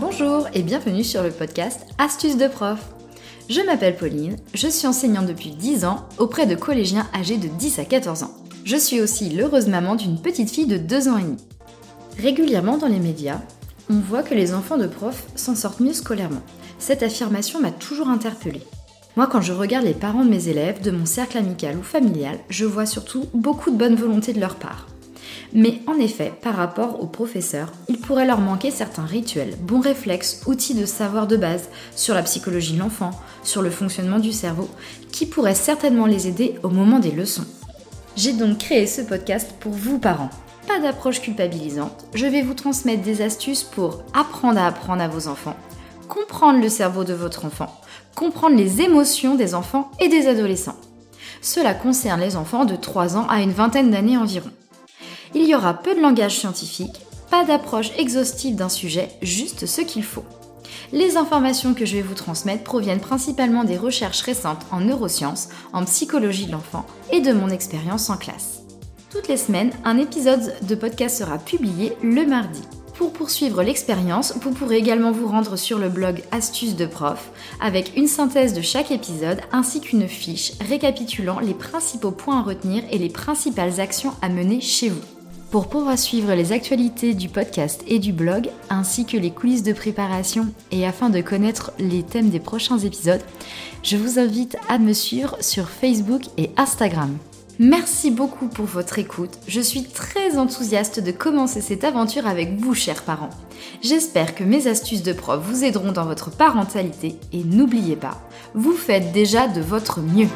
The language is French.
Bonjour et bienvenue sur le podcast Astuces de prof. Je m'appelle Pauline, je suis enseignante depuis 10 ans auprès de collégiens âgés de 10 à 14 ans. Je suis aussi l'heureuse maman d'une petite fille de 2 ans et demi. Régulièrement dans les médias, on voit que les enfants de profs s'en sortent mieux scolairement. Cette affirmation m'a toujours interpellée. Moi, quand je regarde les parents de mes élèves, de mon cercle amical ou familial, je vois surtout beaucoup de bonne volonté de leur part. Mais en effet, par rapport aux professeurs, pourrait leur manquer certains rituels, bons réflexes, outils de savoir de base sur la psychologie de l'enfant, sur le fonctionnement du cerveau, qui pourraient certainement les aider au moment des leçons. J'ai donc créé ce podcast pour vous parents. Pas d'approche culpabilisante, je vais vous transmettre des astuces pour apprendre à apprendre à vos enfants, comprendre le cerveau de votre enfant, comprendre les émotions des enfants et des adolescents. Cela concerne les enfants de 3 ans à une vingtaine d'années environ. Il y aura peu de langage scientifique, pas d'approche exhaustive d'un sujet, juste ce qu'il faut. Les informations que je vais vous transmettre proviennent principalement des recherches récentes en neurosciences, en psychologie de l'enfant et de mon expérience en classe. Toutes les semaines, un épisode de podcast sera publié le mardi. Pour poursuivre l'expérience, vous pourrez également vous rendre sur le blog Astuces de prof avec une synthèse de chaque épisode ainsi qu'une fiche récapitulant les principaux points à retenir et les principales actions à mener chez vous. Pour pouvoir suivre les actualités du podcast et du blog, ainsi que les coulisses de préparation et afin de connaître les thèmes des prochains épisodes, je vous invite à me suivre sur Facebook et Instagram. Merci beaucoup pour votre écoute. Je suis très enthousiaste de commencer cette aventure avec vous, chers parents. J'espère que mes astuces de prof vous aideront dans votre parentalité et n'oubliez pas, vous faites déjà de votre mieux.